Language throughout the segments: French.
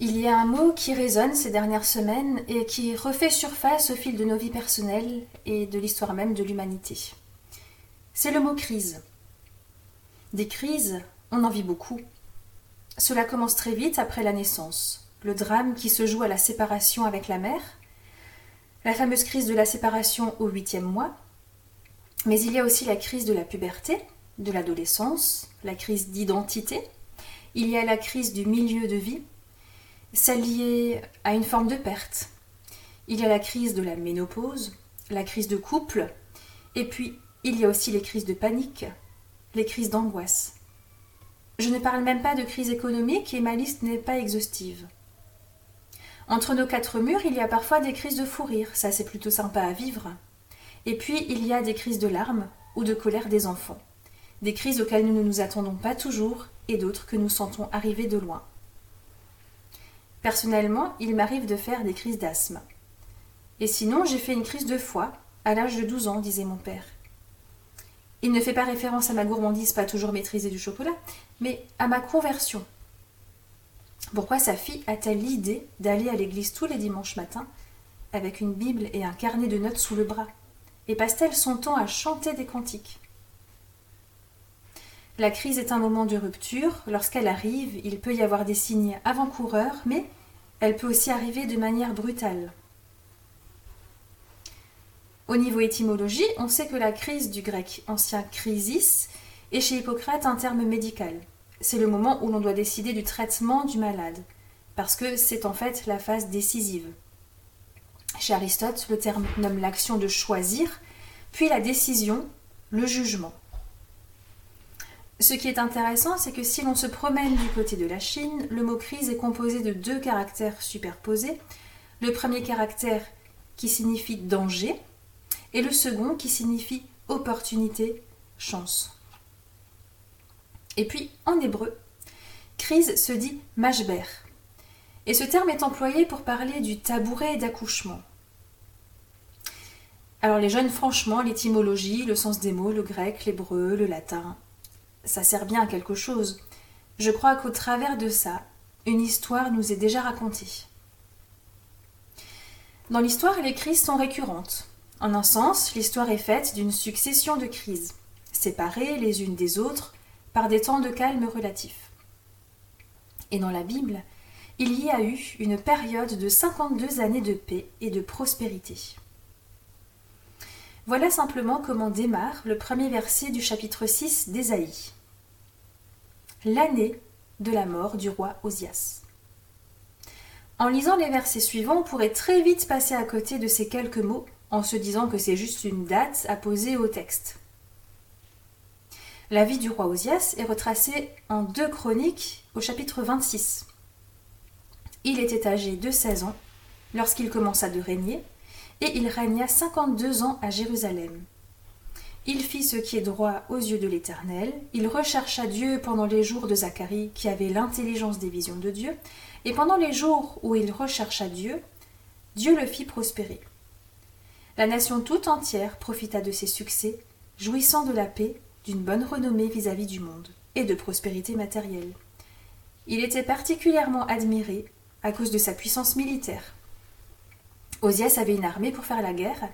Il y a un mot qui résonne ces dernières semaines et qui refait surface au fil de nos vies personnelles et de l'histoire même de l'humanité. C'est le mot crise. Des crises, on en vit beaucoup. Cela commence très vite après la naissance, le drame qui se joue à la séparation avec la mère, la fameuse crise de la séparation au huitième mois, mais il y a aussi la crise de la puberté, de l'adolescence, la crise d'identité, il y a la crise du milieu de vie, liée à une forme de perte. Il y a la crise de la ménopause, la crise de couple, et puis il y a aussi les crises de panique, les crises d'angoisse. Je ne parle même pas de crise économique et ma liste n'est pas exhaustive. Entre nos quatre murs, il y a parfois des crises de fou rire, ça c'est plutôt sympa à vivre. Et puis il y a des crises de larmes ou de colère des enfants. Des crises auxquelles nous ne nous attendons pas toujours et d'autres que nous sentons arriver de loin. Personnellement, il m'arrive de faire des crises d'asthme. Et sinon, j'ai fait une crise de foie à l'âge de 12 ans, disait mon père. Il ne fait pas référence à ma gourmandise pas toujours maîtrisée du chocolat, mais à ma conversion. Pourquoi sa fille a-t-elle l'idée d'aller à l'église tous les dimanches matins avec une Bible et un carnet de notes sous le bras? Et passe-t-elle son temps à chanter des cantiques? La crise est un moment de rupture. Lorsqu'elle arrive, il peut y avoir des signes avant-coureurs, mais elle peut aussi arriver de manière brutale. Au niveau étymologie, on sait que la crise du grec ancien crisis est chez Hippocrate un terme médical. C'est le moment où l'on doit décider du traitement du malade, parce que c'est en fait la phase décisive. Chez Aristote, le terme nomme l'action de choisir, puis la décision, le jugement. Ce qui est intéressant, c'est que si l'on se promène du côté de la Chine, le mot crise est composé de deux caractères superposés. Le premier caractère qui signifie danger et le second qui signifie opportunité, chance. Et puis, en hébreu, crise se dit mashber. Et ce terme est employé pour parler du tabouret d'accouchement. Alors les jeunes, franchement, l'étymologie, le sens des mots, le grec, l'hébreu, le latin, ça sert bien à quelque chose. Je crois qu'au travers de ça, une histoire nous est déjà racontée. Dans l'histoire, les crises sont récurrentes. En un sens, l'histoire est faite d'une succession de crises, séparées les unes des autres par des temps de calme relatifs. Et dans la Bible, il y a eu une période de 52 années de paix et de prospérité. Voilà simplement comment démarre le premier verset du chapitre 6 d'Ésaïe. L'année de la mort du roi Osias. En lisant les versets suivants, on pourrait très vite passer à côté de ces quelques mots en se disant que c'est juste une date à poser au texte. La vie du roi Osias est retracée en deux chroniques au chapitre 26. Il était âgé de 16 ans lorsqu'il commença de régner et il régna 52 ans à Jérusalem. Il fit ce qui est droit aux yeux de l'Éternel, il rechercha Dieu pendant les jours de Zacharie qui avait l'intelligence des visions de Dieu, et pendant les jours où il rechercha Dieu, Dieu le fit prospérer. La nation tout entière profita de ses succès, jouissant de la paix, d'une bonne renommée vis-à-vis du monde, et de prospérité matérielle. Il était particulièrement admiré à cause de sa puissance militaire. Osias avait une armée pour faire la guerre,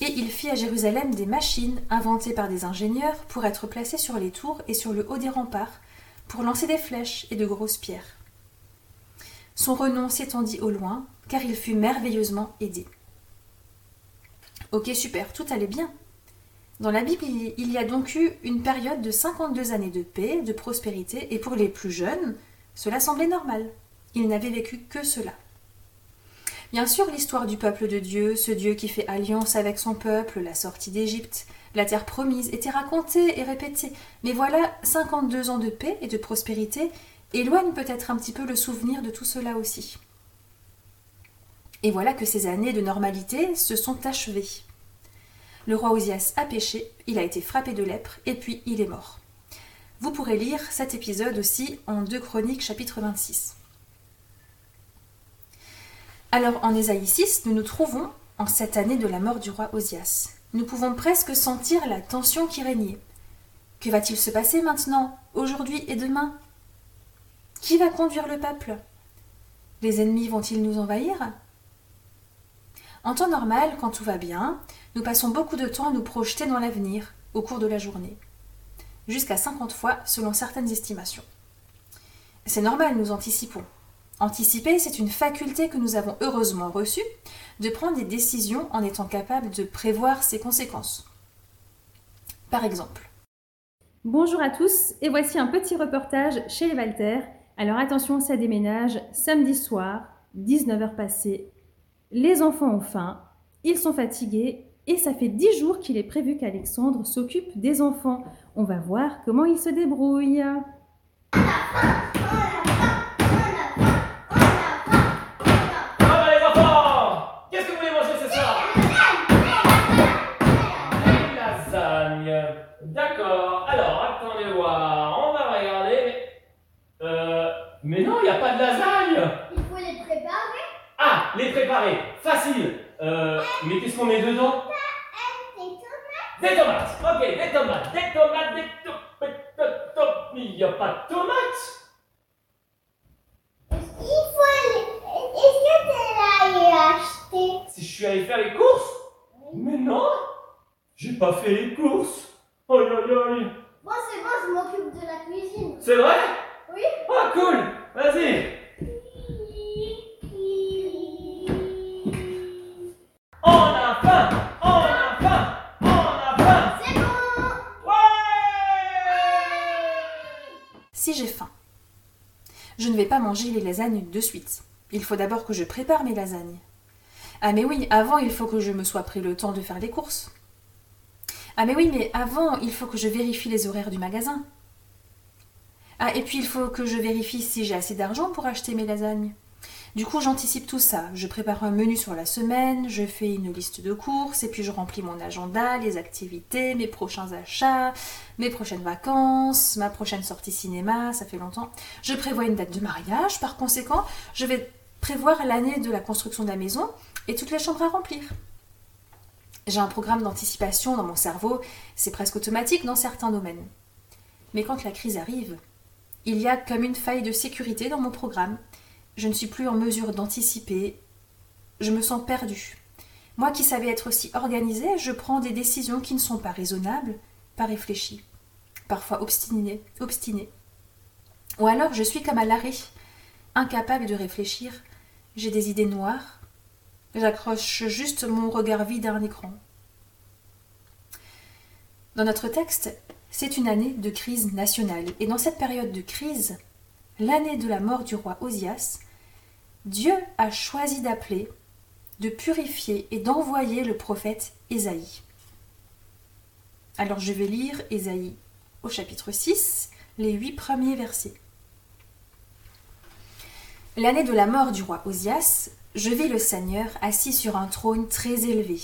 et il fit à Jérusalem des machines inventées par des ingénieurs pour être placées sur les tours et sur le haut des remparts, pour lancer des flèches et de grosses pierres. Son renom s'étendit au loin, car il fut merveilleusement aidé. Ok, super, tout allait bien. Dans la Bible, il y a donc eu une période de 52 années de paix, de prospérité, et pour les plus jeunes, cela semblait normal. Ils n'avaient vécu que cela. Bien sûr, l'histoire du peuple de Dieu, ce Dieu qui fait alliance avec son peuple, la sortie d'Égypte, la terre promise, était racontée et répétée. Mais voilà, 52 ans de paix et de prospérité éloignent peut-être un petit peu le souvenir de tout cela aussi. Et voilà que ces années de normalité se sont achevées. Le roi Osias a péché, il a été frappé de lèpre, et puis il est mort. Vous pourrez lire cet épisode aussi en 2 Chroniques chapitre 26. Alors en Ésaïe 6, nous nous trouvons en cette année de la mort du roi Osias. Nous pouvons presque sentir la tension qui régnait. Que va-t-il se passer maintenant, aujourd'hui et demain? Qui va conduire le peuple? Les ennemis vont-ils nous envahir? En temps normal, quand tout va bien, nous passons beaucoup de temps à nous projeter dans l'avenir au cours de la journée. Jusqu'à 50 fois selon certaines estimations. C'est normal, nous anticipons. Anticiper, c'est une faculté que nous avons heureusement reçue de prendre des décisions en étant capable de prévoir ses conséquences. Par exemple. Bonjour à tous, et voici un petit reportage chez les Walter. Alors attention, ça déménage samedi soir, 19h passées. Les enfants ont faim, ils sont fatigués, et ça fait 10 jours qu'il est prévu qu'Alexandre s'occupe des enfants. On va voir comment il se débrouille. Mais non, il n'y a pas de lasagne Il faut les préparer Ah, les préparer Facile euh, Mais qu'est-ce qu'on met dedans Des tomates Des tomates Ok, des tomates, des tomates, des tomates, Il n'y a pas de tomates Il faut aller... Est-ce que tu es allé acheter Si je suis allé faire les courses. Mais non J'ai pas fait les courses. Aïe aïe aïe. Bon, c'est bon, je m'occupe de la cuisine. C'est vrai? Oui. Ah cool. Vas-y. On a faim. On a faim. On a faim. C'est bon. Ouais. Si j'ai faim, je ne vais pas manger les lasagnes de suite. Il faut d'abord que je prépare mes lasagnes. Ah mais oui, avant il faut que je me sois pris le temps de faire les courses. Ah mais oui, mais avant il faut que je vérifie les horaires du magasin. Ah et puis il faut que je vérifie si j'ai assez d'argent pour acheter mes lasagnes. Du coup j'anticipe tout ça. Je prépare un menu sur la semaine, je fais une liste de courses et puis je remplis mon agenda, les activités, mes prochains achats, mes prochaines vacances, ma prochaine sortie cinéma, ça fait longtemps. Je prévois une date de mariage, par conséquent je vais prévoir l'année de la construction de la maison et toutes les chambres à remplir. J'ai un programme d'anticipation dans mon cerveau, c'est presque automatique dans certains domaines. Mais quand la crise arrive, il y a comme une faille de sécurité dans mon programme. Je ne suis plus en mesure d'anticiper. Je me sens perdue. Moi qui savais être aussi organisée, je prends des décisions qui ne sont pas raisonnables, pas réfléchies, parfois obstinées, obstinées. Ou alors je suis comme à l'arrêt, incapable de réfléchir. J'ai des idées noires, J'accroche juste mon regard vide à un écran. Dans notre texte, c'est une année de crise nationale. Et dans cette période de crise, l'année de la mort du roi Osias, Dieu a choisi d'appeler, de purifier et d'envoyer le prophète Ésaïe. Alors je vais lire Ésaïe au chapitre 6, les huit premiers versets. L'année de la mort du roi Osias, je vis le Seigneur assis sur un trône très élevé,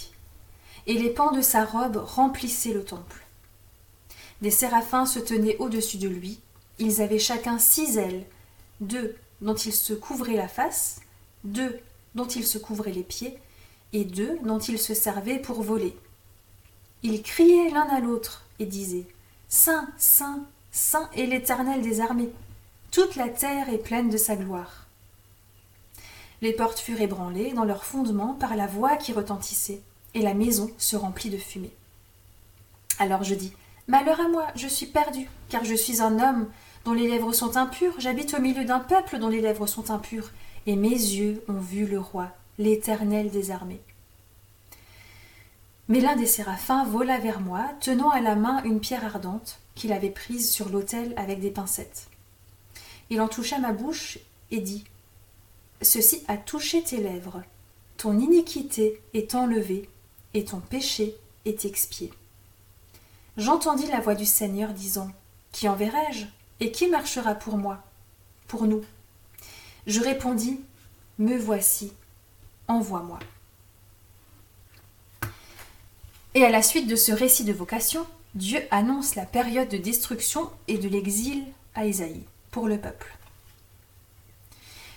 et les pans de sa robe remplissaient le temple. Des séraphins se tenaient au-dessus de lui, ils avaient chacun six ailes, deux dont ils se couvraient la face, deux dont ils se couvraient les pieds, et deux dont ils se servaient pour voler. Ils criaient l'un à l'autre et disaient Saint, Saint, Saint est l'Éternel des armées. Toute la terre est pleine de sa gloire. Les portes furent ébranlées dans leur fondement par la voix qui retentissait, et la maison se remplit de fumée. Alors je dis Malheur à moi, je suis perdu, car je suis un homme dont les lèvres sont impures, j'habite au milieu d'un peuple dont les lèvres sont impures, et mes yeux ont vu le roi, l'Éternel des armées. Mais l'un des séraphins vola vers moi, tenant à la main une pierre ardente qu'il avait prise sur l'autel avec des pincettes. Il en toucha ma bouche et dit Ceci a touché tes lèvres. Ton iniquité est enlevée et ton péché est expié. J'entendis la voix du Seigneur disant Qui enverrai-je et qui marchera pour moi Pour nous? Je répondis Me voici, envoie-moi. Et à la suite de ce récit de vocation, Dieu annonce la période de destruction et de l'exil à Ésaïe pour le peuple.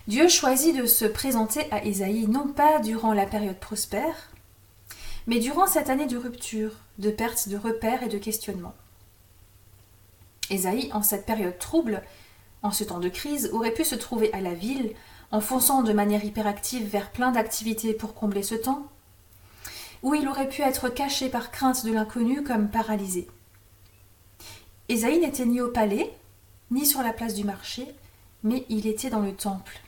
Dieu choisit de se présenter à Ésaïe non pas durant la période prospère, mais durant cette année de rupture, de perte de repères et de questionnement. Ésaïe, en cette période trouble, en ce temps de crise, aurait pu se trouver à la ville en fonçant de manière hyperactive vers plein d'activités pour combler ce temps, ou il aurait pu être caché par crainte de l'inconnu comme paralysé. Ésaïe n'était ni au palais, ni sur la place du marché, mais il était dans le temple.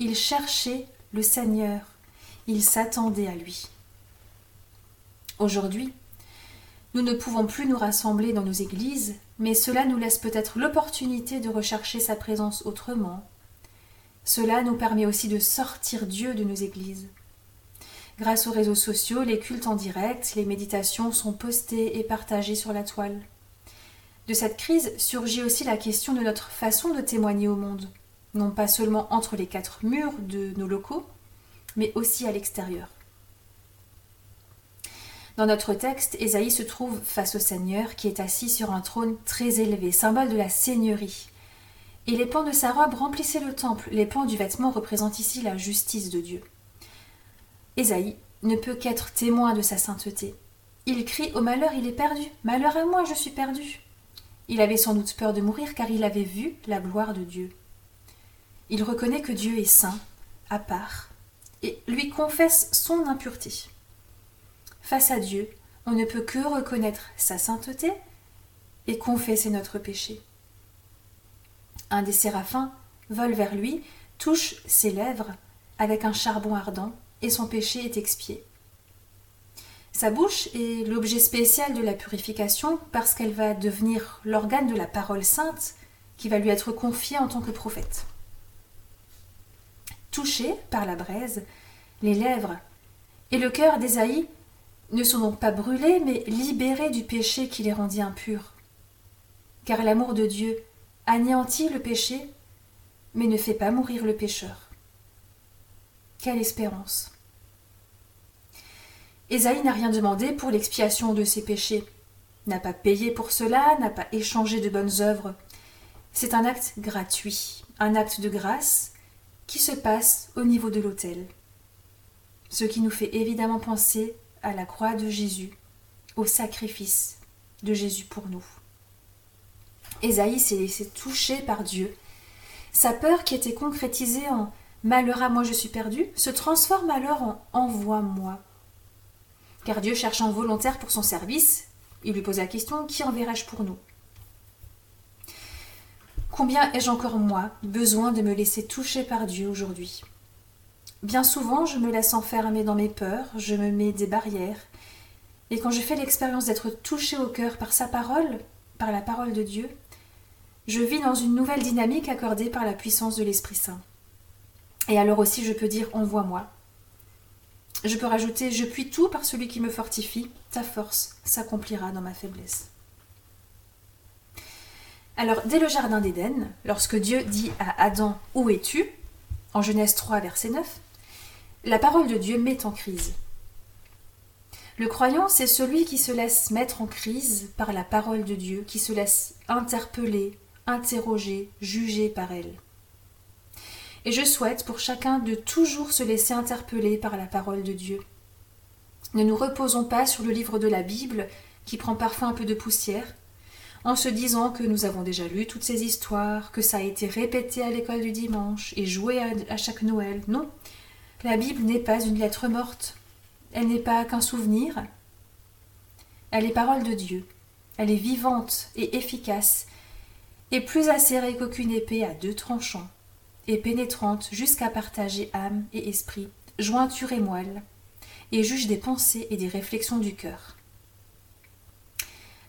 Il cherchait le Seigneur, il s'attendait à lui. Aujourd'hui, nous ne pouvons plus nous rassembler dans nos églises, mais cela nous laisse peut-être l'opportunité de rechercher sa présence autrement. Cela nous permet aussi de sortir Dieu de nos églises. Grâce aux réseaux sociaux, les cultes en direct, les méditations sont postées et partagées sur la toile. De cette crise surgit aussi la question de notre façon de témoigner au monde, non pas seulement entre les quatre murs de nos locaux, mais aussi à l'extérieur. Dans notre texte, Ésaïe se trouve face au Seigneur qui est assis sur un trône très élevé, symbole de la seigneurie. Et les pans de sa robe remplissaient le temple. Les pans du vêtement représentent ici la justice de Dieu. Ésaïe ne peut qu'être témoin de sa sainteté. Il crie au malheur, il est perdu. Malheur à moi, je suis perdu. Il avait sans doute peur de mourir car il avait vu la gloire de Dieu. Il reconnaît que Dieu est saint, à part, et lui confesse son impureté. Face à Dieu, on ne peut que reconnaître sa sainteté et confesser notre péché. Un des séraphins vole vers lui, touche ses lèvres avec un charbon ardent, et son péché est expié. Sa bouche est l'objet spécial de la purification parce qu'elle va devenir l'organe de la parole sainte qui va lui être confiée en tant que prophète. Touché par la braise, les lèvres et le cœur d'Ésaïe ne sont donc pas brûlés, mais libérés du péché qui les rendit impurs. Car l'amour de Dieu anéantit le péché, mais ne fait pas mourir le pécheur. Quelle espérance Ésaïe n'a rien demandé pour l'expiation de ses péchés, n'a pas payé pour cela, n'a pas échangé de bonnes œuvres. C'est un acte gratuit, un acte de grâce qui se passe au niveau de l'autel. Ce qui nous fait évidemment penser à la croix de Jésus, au sacrifice de Jésus pour nous. Ésaïe s'est toucher par Dieu. Sa peur qui était concrétisée en Malheur à moi je suis perdu se transforme alors en Envoie-moi. Car Dieu cherche un volontaire pour son service, il lui pose la question Qui enverrai-je pour nous? Combien ai-je encore, moi, besoin de me laisser toucher par Dieu aujourd'hui? Bien souvent, je me laisse enfermer dans mes peurs, je me mets des barrières. Et quand je fais l'expérience d'être touché au cœur par sa parole, par la parole de Dieu, je vis dans une nouvelle dynamique accordée par la puissance de l'Esprit Saint. Et alors aussi, je peux dire Envoie-moi. Je peux rajouter Je puis tout par celui qui me fortifie, ta force s'accomplira dans ma faiblesse. Alors, dès le Jardin d'Éden, lorsque Dieu dit à Adam Où es-tu? en Genèse 3, verset 9, la parole de Dieu met en crise. Le croyant, c'est celui qui se laisse mettre en crise par la parole de Dieu, qui se laisse interpeller, interroger, juger par elle. Et je souhaite pour chacun de toujours se laisser interpeller par la parole de Dieu. Ne nous reposons pas sur le livre de la Bible, qui prend parfois un peu de poussière, en se disant que nous avons déjà lu toutes ces histoires, que ça a été répété à l'école du dimanche et joué à, chaque Noël. Non, la Bible n'est pas une lettre morte. Elle n'est pas qu'un souvenir. Elle est parole de Dieu. Elle est vivante et efficace, et plus acérée qu'aucune épée à deux tranchants, et pénétrante jusqu'à partager âme et esprit, jointure et moelle, et juge des pensées et des réflexions du cœur.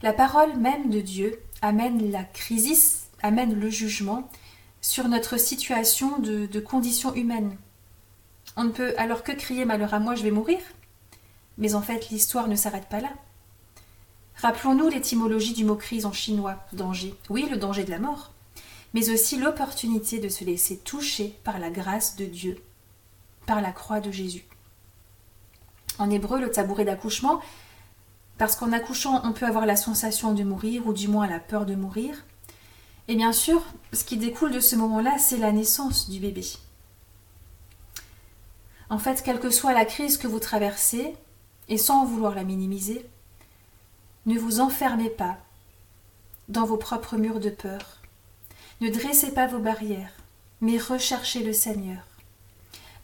La parole même de Dieu amène la crise, amène le jugement sur notre situation de, condition humaine, on ne peut alors que crier malheur à moi, je vais mourir. Mais en fait, l'histoire ne s'arrête pas là. Rappelons-nous l'étymologie du mot crise en chinois, danger. Oui, le danger de la mort, mais aussi l'opportunité de se laisser toucher par la grâce de Dieu, par la croix de Jésus. En hébreu, le tabouret d'accouchement, parce qu'en accouchant, on peut avoir la sensation de mourir, ou du moins la peur de mourir. Et bien sûr, ce qui découle de ce moment-là, c'est la naissance du bébé. En fait, quelle que soit la crise que vous traversez, et sans vouloir la minimiser, ne vous enfermez pas dans vos propres murs de peur. Ne dressez pas vos barrières, mais recherchez le Seigneur.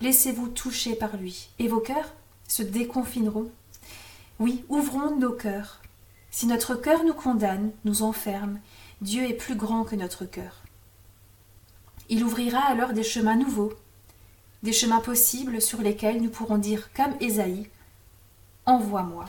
Laissez-vous toucher par lui, et vos cœurs se déconfineront. Oui, ouvrons nos cœurs. Si notre cœur nous condamne, nous enferme, Dieu est plus grand que notre cœur. Il ouvrira alors des chemins nouveaux, des chemins possibles sur lesquels nous pourrons dire comme Ésaïe Envoie-moi.